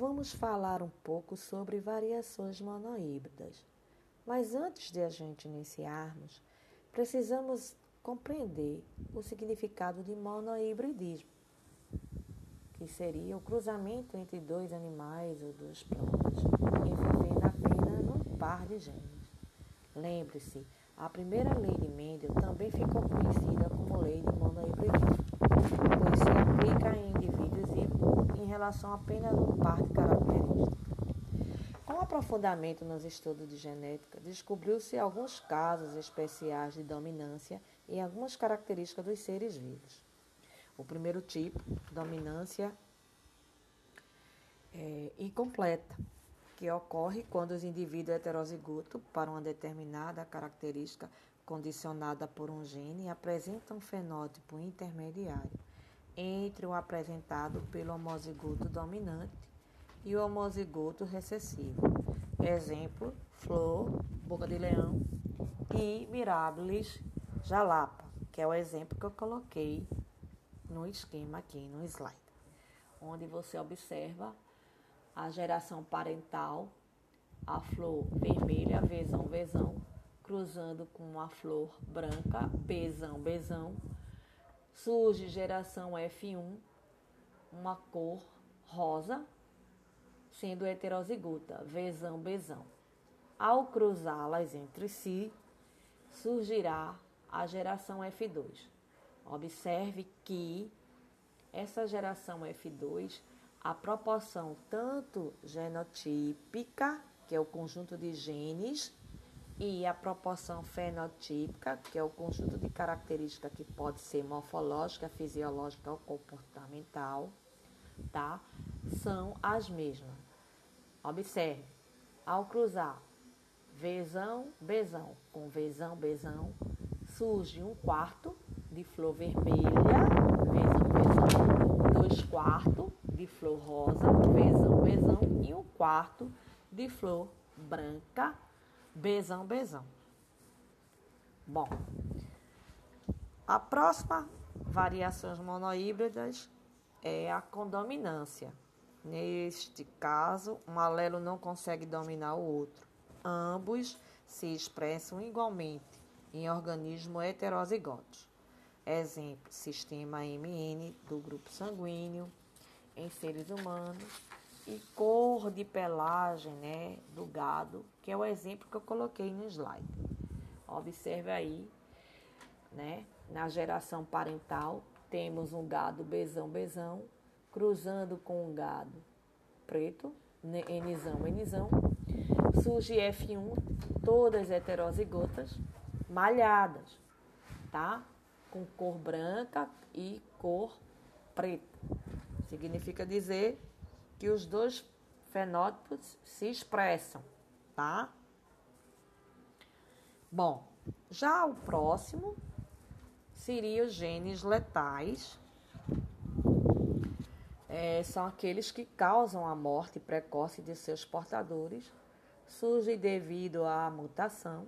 vamos falar um pouco sobre variações monohíbridas. Mas antes de a gente iniciarmos, precisamos compreender o significado de monohibridismo, que seria o cruzamento entre dois animais ou duas plantas, envolvendo apenas um par de genes. Lembre-se, a primeira lei de Mendel também ficou conhecida como lei de monohibridismo, pois se aplica em indivíduos relação apenas a par de. Com o aprofundamento nos estudos de genética, descobriu-se alguns casos especiais de dominância em algumas características dos seres vivos. O primeiro tipo, dominância é, incompleta, que ocorre quando os indivíduos heterozigotos para uma determinada característica condicionada por um gene apresentam um fenótipo intermediário entre o apresentado pelo homozigoto dominante e o homozigoto recessivo. Exemplo: flor, boca de leão e mirabilis jalapa, que é o exemplo que eu coloquei no esquema aqui no slide, onde você observa a geração parental, a flor vermelha, vezão, vezão, cruzando com a flor branca, bezão, bezão, surge geração F1, uma cor rosa, sendo heterozigota, vezão, bezão. Ao cruzá-las entre si, surgirá a geração F2. Observe que essa geração F2, a proporção tanto genotípica, que é o conjunto de genes, e a proporção fenotípica, que é o conjunto de características que pode ser morfológica, fisiológica ou comportamental, tá? São as mesmas. Observe, ao cruzar vezão, bezão com vezão, bezão, surge um quarto de flor vermelha, vezão, vezão, dois quartos de flor rosa, vezão, vezão, e um quarto de flor branca, bezão, bezão. Bom, a próxima variações monohíbridas é a condominância. Neste caso, um alelo não consegue dominar o outro. Ambos se expressam igualmente em organismos heterozigotos. Exemplo, sistema MN do grupo sanguíneo em seres humanos e cor de pelagem né, do gado, que é o exemplo que eu coloquei no slide. Observe aí, né, na geração parental, temos um gado bezão-bezão cruzando com um gado preto, Nzão, Nzão, surge F1, todas heterozigotas, malhadas, tá? Com cor branca e cor preta. Significa dizer que os dois fenótipos se expressam, tá? Bom, já o próximo seria os genes letais. É, são aqueles que causam a morte precoce de seus portadores, surgem devido à mutação.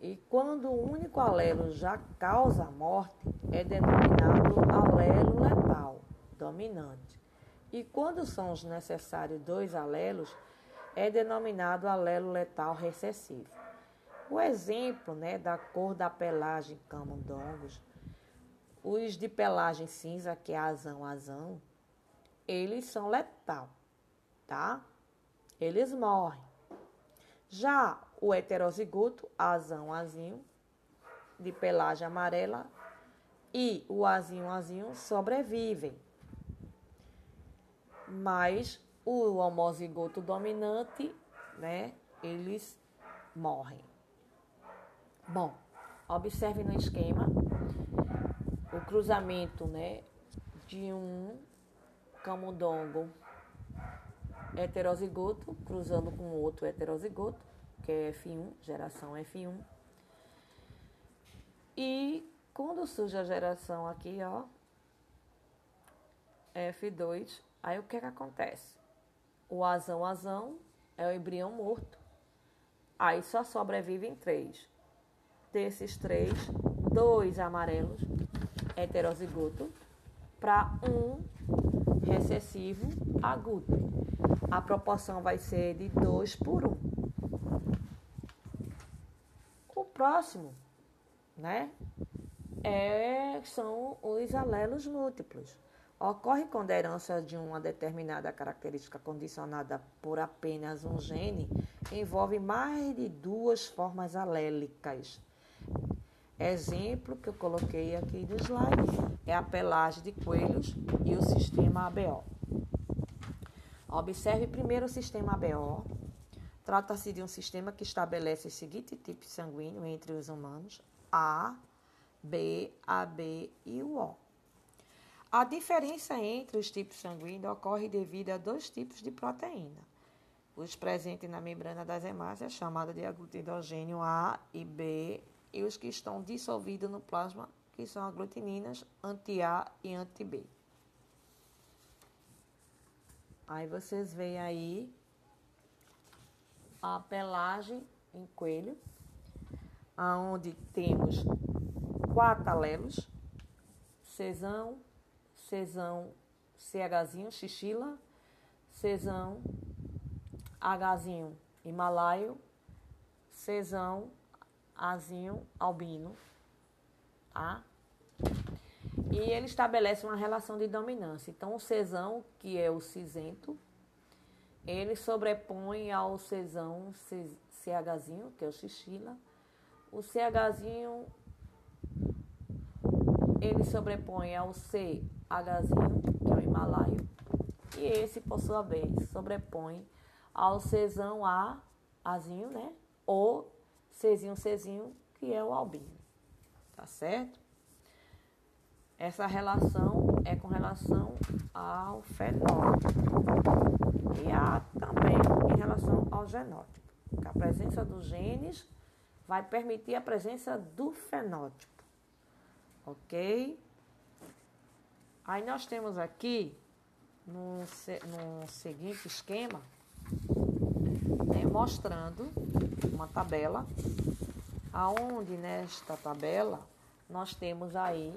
E quando o único alelo já causa a morte, é denominado alelo letal, dominante. E quando são os necessários dois alelos, é denominado alelo letal recessivo. O exemplo né, da cor da pelagem camundongos, os de pelagem cinza, que é azão, azão, eles são letal, tá? Eles morrem. Já o heterozigoto, azão, azinho, de pelagem amarela, e o azinho, azinho sobrevivem mas o homozigoto dominante, né, eles morrem. Bom, observe no esquema o cruzamento, né, de um camundongo heterozigoto cruzando com outro heterozigoto, que é F1, geração F1. E quando surge a geração aqui, ó, F2, Aí o que, é que acontece? O azão azão é o embrião morto. Aí só sobrevivem três. Desses três, dois amarelos, heterozigoto, para um recessivo agudo. a proporção vai ser de 2 por 1. Um. O próximo, né, é, são os alelos múltiplos. Ocorre quando a herança de uma determinada característica condicionada por apenas um gene envolve mais de duas formas alélicas. Exemplo que eu coloquei aqui no slide é a pelagem de coelhos e o sistema ABO. Observe primeiro o sistema ABO. Trata-se de um sistema que estabelece o seguinte tipo sanguíneo entre os humanos: A, B, AB e o O. A diferença entre os tipos sanguíneos ocorre devido a dois tipos de proteína. Os presentes na membrana das hemácias, chamada de aglutinogênio A e B, e os que estão dissolvidos no plasma, que são aglutininas anti-A e anti-B. Aí vocês veem aí a pelagem em coelho, aonde temos quatro alelos, cesão, cesão, CHzinho, xixila, cesão, Hzinho, himalaio, cesão, Azinho, albino, tá? E ele estabelece uma relação de dominância. Então, o cesão, que é o cinzento, ele sobrepõe ao cesão CHzinho, que é o xixila. O CHzinho ele sobrepõe ao C Hzinho, que é o Himalaio, e esse, por sua vez, sobrepõe ao Czão A, Azinho, né? Ou Czinho, Czinho, que é o albino. Tá certo? Essa relação é com relação ao fenótipo. E há também em relação ao genótipo. A presença dos genes vai permitir a presença do fenótipo. Ok? Aí nós temos aqui, no, no seguinte esquema, né, mostrando uma tabela, aonde nesta tabela nós temos aí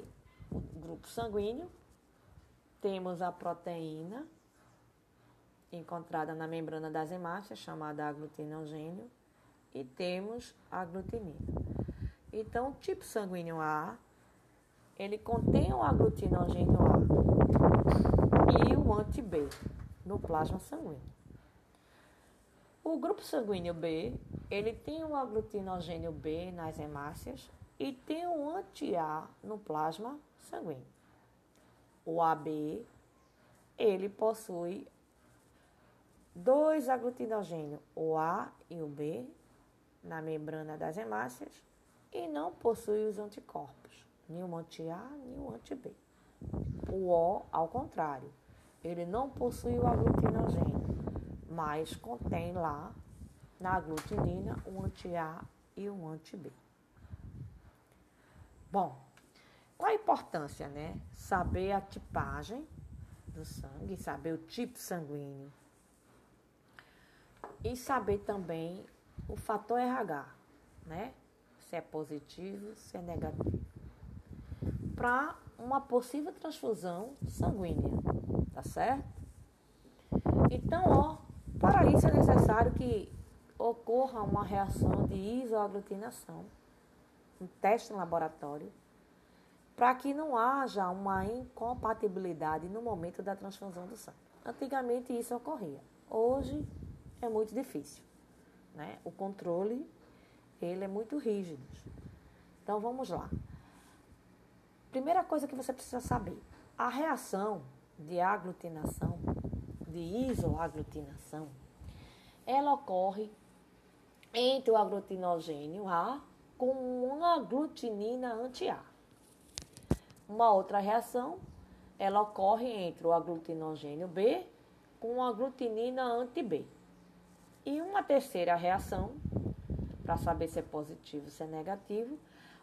o grupo sanguíneo, temos a proteína encontrada na membrana das hemácias, chamada aglutinogênio, e temos a aglutinina. Então, tipo sanguíneo A ele contém o aglutinogênio A e o anti-B no plasma sanguíneo. O grupo sanguíneo B, ele tem o aglutinogênio B nas hemácias e tem o anti-A no plasma sanguíneo. O AB, ele possui dois aglutinogênios, o A e o B, na membrana das hemácias e não possui os anticorpos o anti-A, o anti-B. O O, ao contrário, ele não possui o aglutinogênio, mas contém lá na aglutinina o anti-A e o anti-B. Bom, qual a importância, né? Saber a tipagem do sangue, saber o tipo sanguíneo e saber também o fator RH, né? Se é positivo, se é negativo para uma possível transfusão sanguínea, tá certo? Então, ó, para isso é necessário que ocorra uma reação de isoaglutinação, um teste em laboratório, para que não haja uma incompatibilidade no momento da transfusão do sangue. Antigamente isso ocorria, hoje é muito difícil, né? O controle ele é muito rígido. Então vamos lá. Primeira coisa que você precisa saber: a reação de aglutinação, de isoaglutinação, ela ocorre entre o aglutinogênio A com uma aglutinina anti-A. Uma outra reação, ela ocorre entre o aglutinogênio B com a aglutinina anti-B. E uma terceira reação, para saber se é positivo ou se é negativo,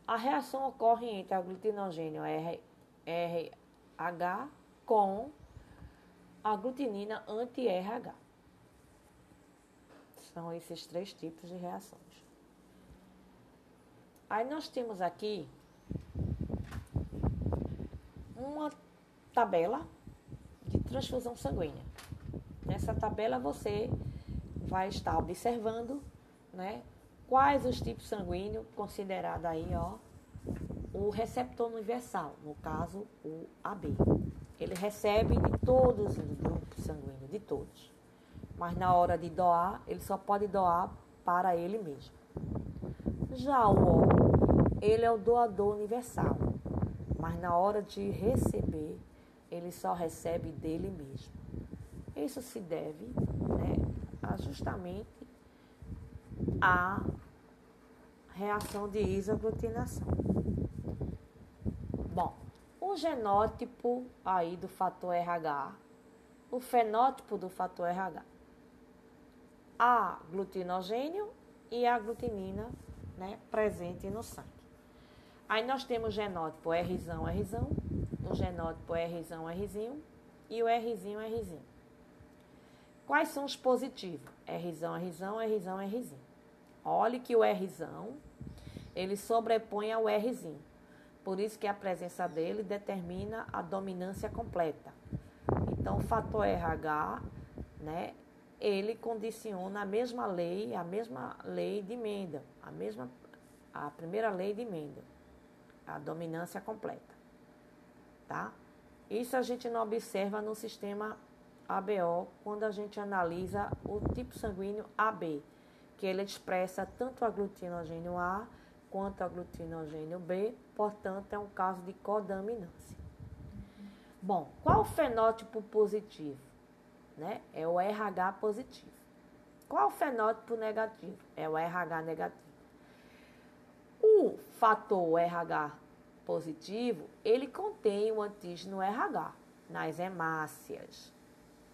a reação ocorre entre a glutinogênio RH com a glutinina anti-RH. São esses três tipos de reações. Aí nós temos aqui uma tabela de transfusão sanguínea. Nessa tabela você vai estar observando, né? Quais os tipos sanguíneos considerado aí, ó, o receptor universal, no caso o AB. Ele recebe de todos os grupos sanguíneos, de todos. Mas na hora de doar, ele só pode doar para ele mesmo. Já o O, ele é o doador universal, mas na hora de receber, ele só recebe dele mesmo. Isso se deve né, a justamente à reação de isoglutinação. Bom, o genótipo aí do fator RH, o fenótipo do fator RH, a glutinogênio e a glutinina né, presente no sangue. Aí nós temos o genótipo Rzão, Rzão, o genótipo Rzão, Rzinho e o Rzinho, Rzinho. Quais são os positivos? Rzão, Rzão, Rzão, Rzinho. Olhe que o Rzão, ele sobrepõe ao Rzinho. Por isso que a presença dele determina a dominância completa. Então, o fator RH, né, ele condiciona a mesma lei, a mesma lei de Mendel, a mesma a primeira lei de Mendel, a dominância completa. Tá? Isso a gente não observa no sistema ABO quando a gente analisa o tipo sanguíneo AB, que ele expressa tanto a glutinogênio A quanto a glutinogênio B, portanto é um caso de codominância. Bom, qual o fenótipo positivo? né? É o RH positivo. Qual o fenótipo negativo? É o RH negativo. O fator RH positivo, ele contém o antígeno RH nas hemácias.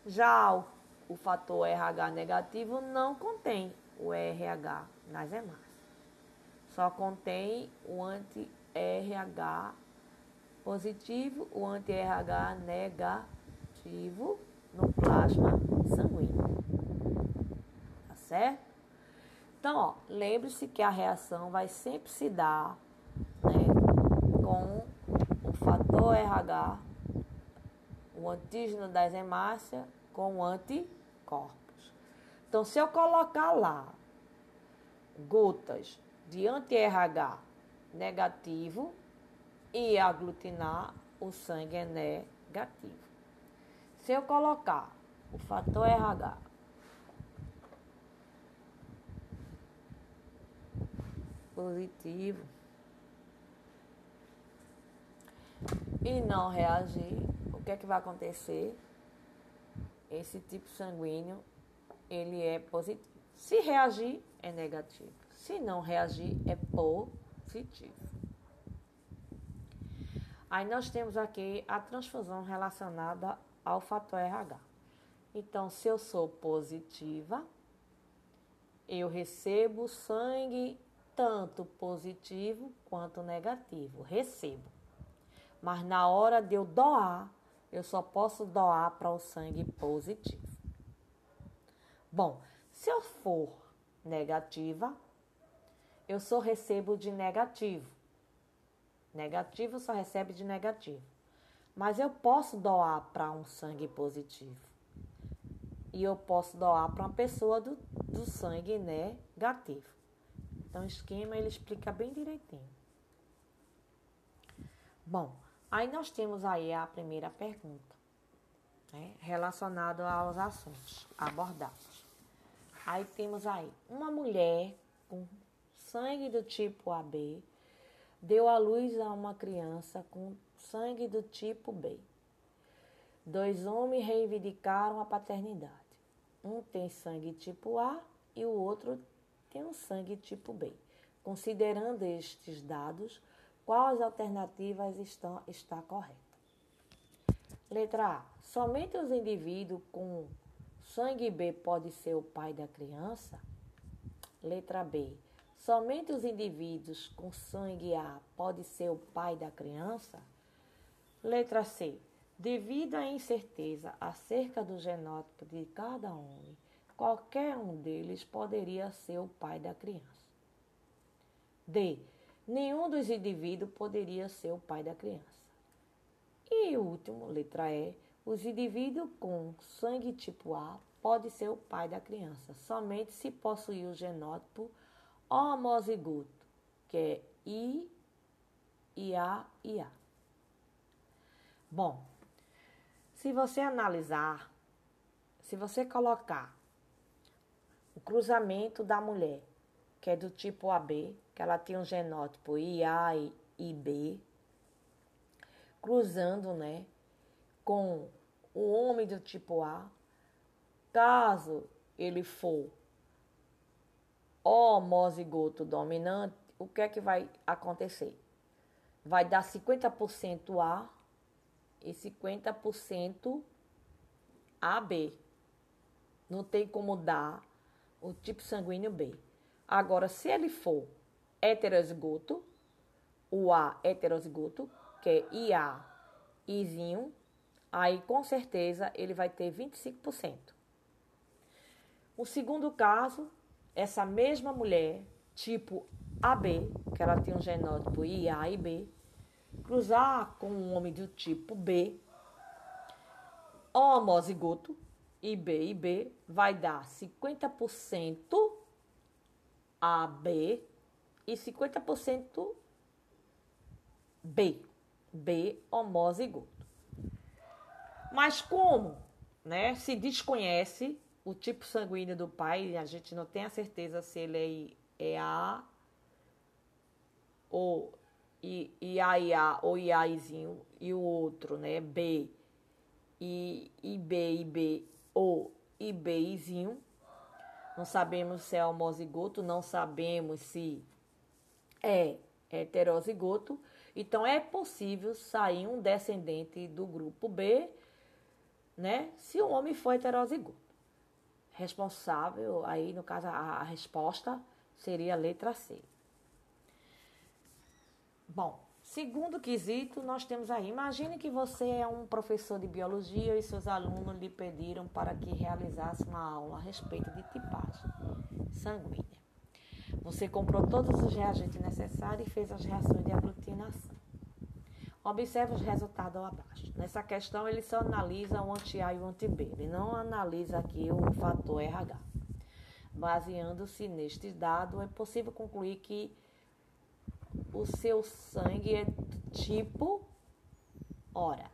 Já o, o fator RH negativo não contém o RH nas hemácias. Só contém o anti-RH positivo, o anti-RH negativo no plasma sanguíneo. Tá certo? Então, ó, lembre-se que a reação vai sempre se dar né, com o fator RH, o antígeno das hemácias, com o anticorpos. Então, se eu colocar lá gotas de anti-RH negativo e aglutinar, o sangue é negativo. Se eu colocar o fator RH positivo e não reagir, o que é que vai acontecer? Esse tipo sanguíneo, ele é positivo. Se reagir, é negativo. Se não reagir, é positivo. Aí nós temos aqui a transfusão relacionada ao fator RH. Então, se eu sou positiva, eu recebo sangue tanto positivo quanto negativo. Recebo. Mas na hora de eu doar, eu só posso doar para o sangue positivo. Bom, se eu for negativa, eu só recebo de negativo. Negativo só recebe de negativo. Mas eu posso doar para um sangue positivo. E eu posso doar para uma pessoa do, do sangue negativo. Então, o esquema ele explica bem direitinho. Bom, aí nós temos aí a primeira pergunta, né, relacionada aos assuntos abordados. Aí temos aí uma mulher com sangue do tipo AB deu à luz a uma criança com sangue do tipo B. Dois homens reivindicaram a paternidade. Um tem sangue tipo A e o outro tem um sangue tipo B. Considerando estes dados, quais alternativas estão está correta? Letra A. Somente os indivíduos com sangue B pode ser o pai da criança? Letra B. Somente os indivíduos com sangue A pode ser o pai da criança? Letra C. Devido à incerteza acerca do genótipo de cada homem, qualquer um deles poderia ser o pai da criança. D. Nenhum dos indivíduos poderia ser o pai da criança. E último, letra E. Os indivíduos com sangue tipo A pode ser o pai da criança, somente se possuir o genótipo homozigoto, que é I, IA e A. Bom, se você analisar, se você colocar o cruzamento da mulher, que é do tipo AB, que ela tem um genótipo IA e IB, cruzando, né, com o homem do tipo A, caso ele for homozigoto dominante, o que é que vai acontecer? Vai dar 50% A e 50% AB. Não tem como dar o tipo sanguíneo B. Agora, se ele for heterozigoto, o A heterozigoto, que é IA, Izinho, aí com certeza ele vai ter 25%. O segundo caso, essa mesma mulher, tipo AB, que ela tem um genótipo IA e B, cruzar com um homem do tipo B, homozigoto, IB e B, vai dar 50% AB e 50% B, B homozigoto. Mas como né, se desconhece o tipo sanguíneo do pai, a gente não tem a certeza se ele é, é A ou IA, ou IAizinho, e o outro, né, B, I, IB, IB ou IBizinho. Não sabemos se é homozigoto, não sabemos se é heterozigoto. Então, é possível sair um descendente do grupo B, né, se o homem for heterozigoto. Responsável, aí no caso a, a resposta seria a letra C. Bom, segundo quesito, nós temos aí. Imagine que você é um professor de biologia e seus alunos lhe pediram para que realizasse uma aula a respeito de tipagem sanguínea. Você comprou todos os reagentes necessários e fez as reações de aglutinação. Observe os resultados abaixo. Nessa questão, ele só analisa o anti-A e o anti-B. Ele não analisa aqui o fator RH. Baseando-se neste dado, é possível concluir que o seu sangue é tipo ora.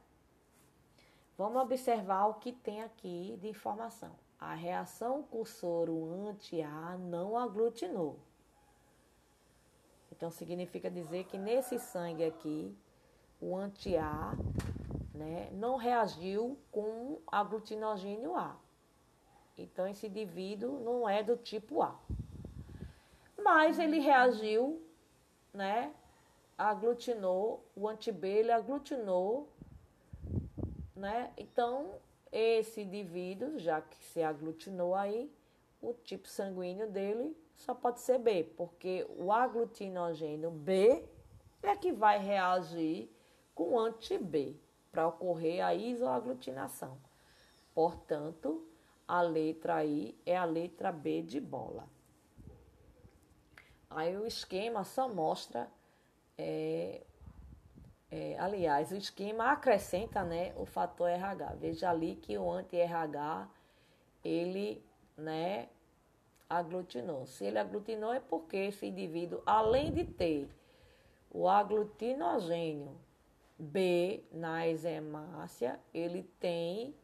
Vamos observar o que tem aqui de informação. A reação cursoro anti-A não aglutinou. Então significa dizer que nesse sangue aqui, o anti-A né, não reagiu com aglutinogênio A. Então esse indivíduo não é do tipo A. Mas ele reagiu né, aglutinou, o anti-B ele aglutinou, né? Então, esse indivíduo, já que se aglutinou aí, o tipo sanguíneo dele só pode ser B, porque o aglutinogênio B é que vai reagir com anti-B para ocorrer a isoaglutinação. Portanto, a letra I é a letra B de bola. Aí o esquema só mostra, é, é, aliás, o esquema acrescenta né, o fator RH. Veja ali que o anti-RH, ele né, aglutinou. Se ele aglutinou é porque esse indivíduo, além de ter o aglutinogênio B na hemácia, ele tem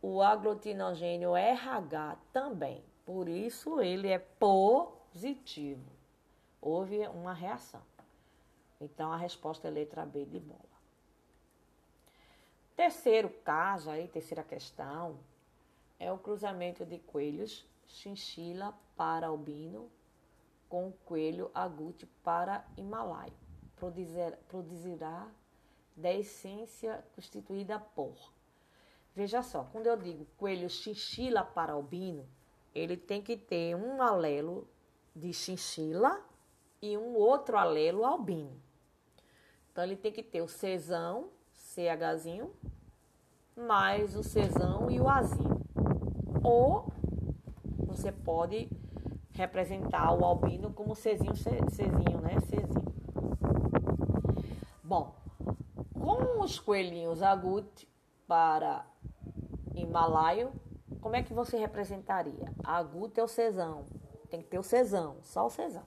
o aglutinogênio RH também. Por isso ele é positivo. Houve uma reação. Então a resposta é letra B de bola. Terceiro caso, aí, terceira questão, é o cruzamento de coelhos chinchila para albino com coelho agute para himalaio. Produzirá da essência constituída por. Veja só, quando eu digo coelho chinchila para albino, ele tem que ter um alelo de chinchila e um outro alelo albino. Então ele tem que ter o Czão, CHzinho, mais o Czão e o Azinho. Ou você pode representar o albino como Czinho, Czinho, né? Czinho. Bom, os coelhinhos agute, para himalaio, como é que você representaria? Agudo é o cesão. Tem que ter o cesão, só o cesão.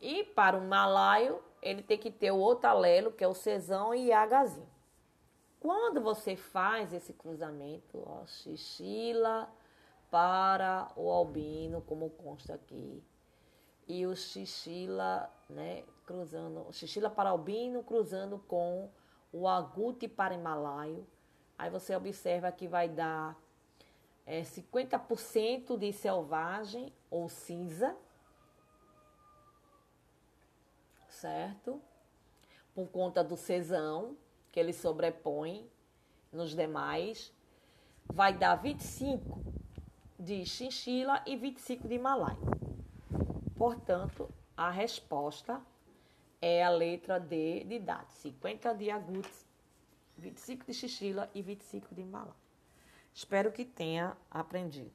E para o malaio, ele tem que ter o outro alelo, que é o cesão e Hzinho. Quando você faz esse cruzamento, ó, xixila para o albino, como consta aqui, e o xixila, né, cruzando, xixila para albino cruzando com o agute para himalaio. Aí você observa que vai dar é, 50% de selvagem ou cinza, certo? Por conta do cesão que ele sobrepõe nos demais, vai dar 25 de chinchila e 25 de malai. Portanto, a resposta é a letra D de dado. 50 de agudos, 25 de chinchila e 25 de malai. Espero que tenha aprendido.